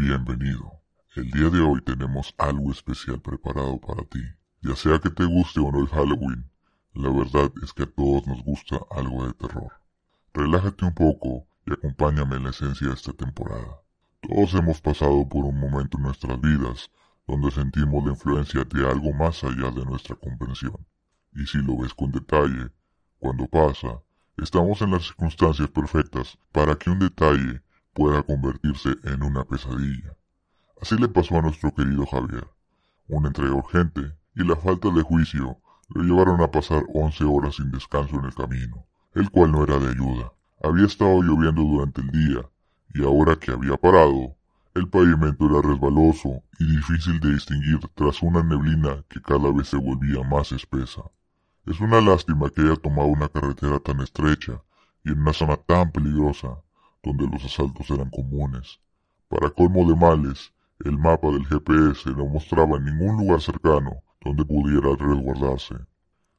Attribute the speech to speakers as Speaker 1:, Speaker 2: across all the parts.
Speaker 1: Bienvenido. El día de hoy tenemos algo especial preparado para ti. Ya sea que te guste o no el Halloween, la verdad es que a todos nos gusta algo de terror. Relájate un poco y acompáñame en la esencia de esta temporada. Todos hemos pasado por un momento en nuestras vidas donde sentimos la influencia de algo más allá de nuestra comprensión. Y si lo ves con detalle, cuando pasa, estamos en las circunstancias perfectas para que un detalle pueda convertirse en una pesadilla. Así le pasó a nuestro querido Javier. Una entrega urgente y la falta de juicio lo llevaron a pasar once horas sin descanso en el camino, el cual no era de ayuda. Había estado lloviendo durante el día, y ahora que había parado, el pavimento era resbaloso y difícil de distinguir tras una neblina que cada vez se volvía más espesa. Es una lástima que haya tomado una carretera tan estrecha y en una zona tan peligrosa, donde los asaltos eran comunes. Para colmo de males, el mapa del GPS no mostraba ningún lugar cercano donde pudiera resguardarse.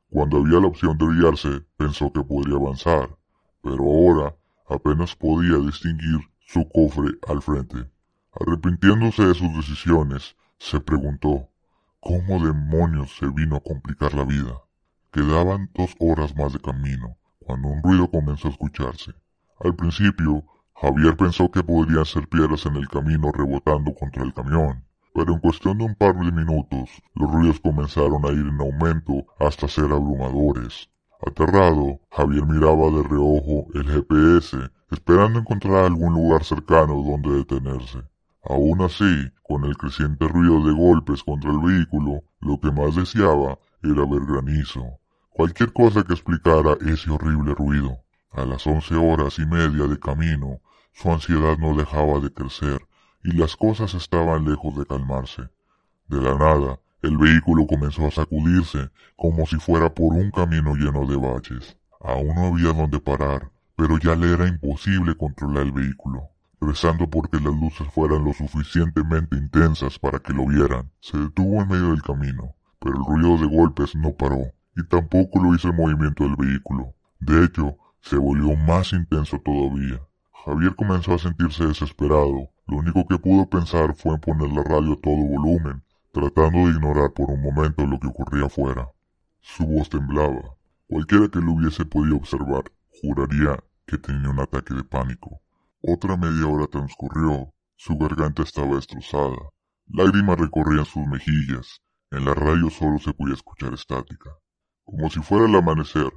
Speaker 1: Cuando había la opción de guiarse, pensó que podría avanzar, pero ahora apenas podía distinguir su cofre al frente. Arrepintiéndose de sus decisiones, se preguntó cómo demonios se vino a complicar la vida. Quedaban dos horas más de camino, cuando un ruido comenzó a escucharse. Al principio, Javier pensó que podrían ser piedras en el camino rebotando contra el camión, pero en cuestión de un par de minutos, los ruidos comenzaron a ir en aumento hasta ser abrumadores. Aterrado, Javier miraba de reojo el GPS, esperando encontrar algún lugar cercano donde detenerse. Aún así, con el creciente ruido de golpes contra el vehículo, lo que más deseaba era ver granizo. Cualquier cosa que explicara ese horrible ruido. A las once horas y media de camino, su ansiedad no dejaba de crecer y las cosas estaban lejos de calmarse. De la nada, el vehículo comenzó a sacudirse como si fuera por un camino lleno de baches. Aún no había donde parar, pero ya le era imposible controlar el vehículo. Rezando porque las luces fueran lo suficientemente intensas para que lo vieran, se detuvo en medio del camino, pero el ruido de golpes no paró, y tampoco lo hizo el movimiento del vehículo. De hecho, se volvió más intenso todavía. Javier comenzó a sentirse desesperado. Lo único que pudo pensar fue en poner la radio a todo volumen, tratando de ignorar por un momento lo que ocurría afuera. Su voz temblaba. Cualquiera que lo hubiese podido observar juraría que tenía un ataque de pánico. Otra media hora transcurrió. Su garganta estaba destrozada. Lágrimas recorrían sus mejillas. En la radio solo se podía escuchar estática. Como si fuera el amanecer,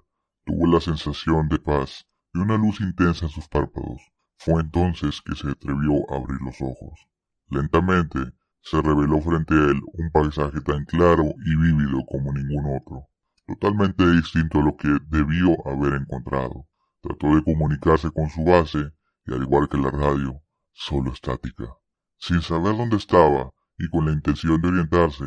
Speaker 1: tuvo la sensación de paz y una luz intensa en sus párpados. Fue entonces que se atrevió a abrir los ojos. Lentamente se reveló frente a él un paisaje tan claro y vívido como ningún otro, totalmente distinto a lo que debió haber encontrado. Trató de comunicarse con su base y al igual que la radio, solo estática. Sin saber dónde estaba y con la intención de orientarse,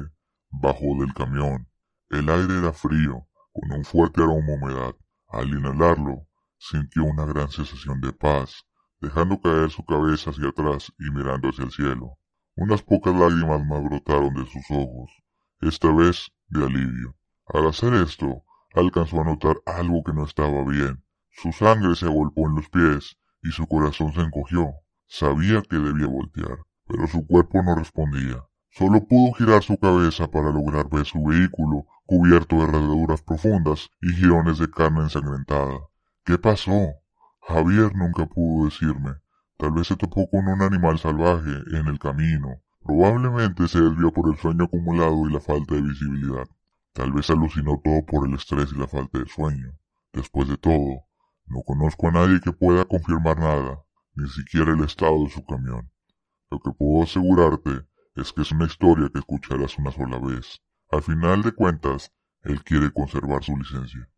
Speaker 1: bajó del camión. El aire era frío, con un fuerte aroma a humedad. Al inhalarlo, sintió una gran sensación de paz dejando caer su cabeza hacia atrás y mirando hacia el cielo. Unas pocas lágrimas más brotaron de sus ojos, esta vez de alivio. Al hacer esto, alcanzó a notar algo que no estaba bien. Su sangre se agolpó en los pies y su corazón se encogió. Sabía que debía voltear, pero su cuerpo no respondía. Solo pudo girar su cabeza para lograr ver su vehículo cubierto de rasgaduras profundas y jirones de carne ensangrentada. ¿Qué pasó? Javier nunca pudo decirme. Tal vez se topó con un animal salvaje en el camino. Probablemente se desvió por el sueño acumulado y la falta de visibilidad. Tal vez alucinó todo por el estrés y la falta de sueño. Después de todo, no conozco a nadie que pueda confirmar nada, ni siquiera el estado de su camión. Lo que puedo asegurarte es que es una historia que escucharás una sola vez. Al final de cuentas, él quiere conservar su licencia.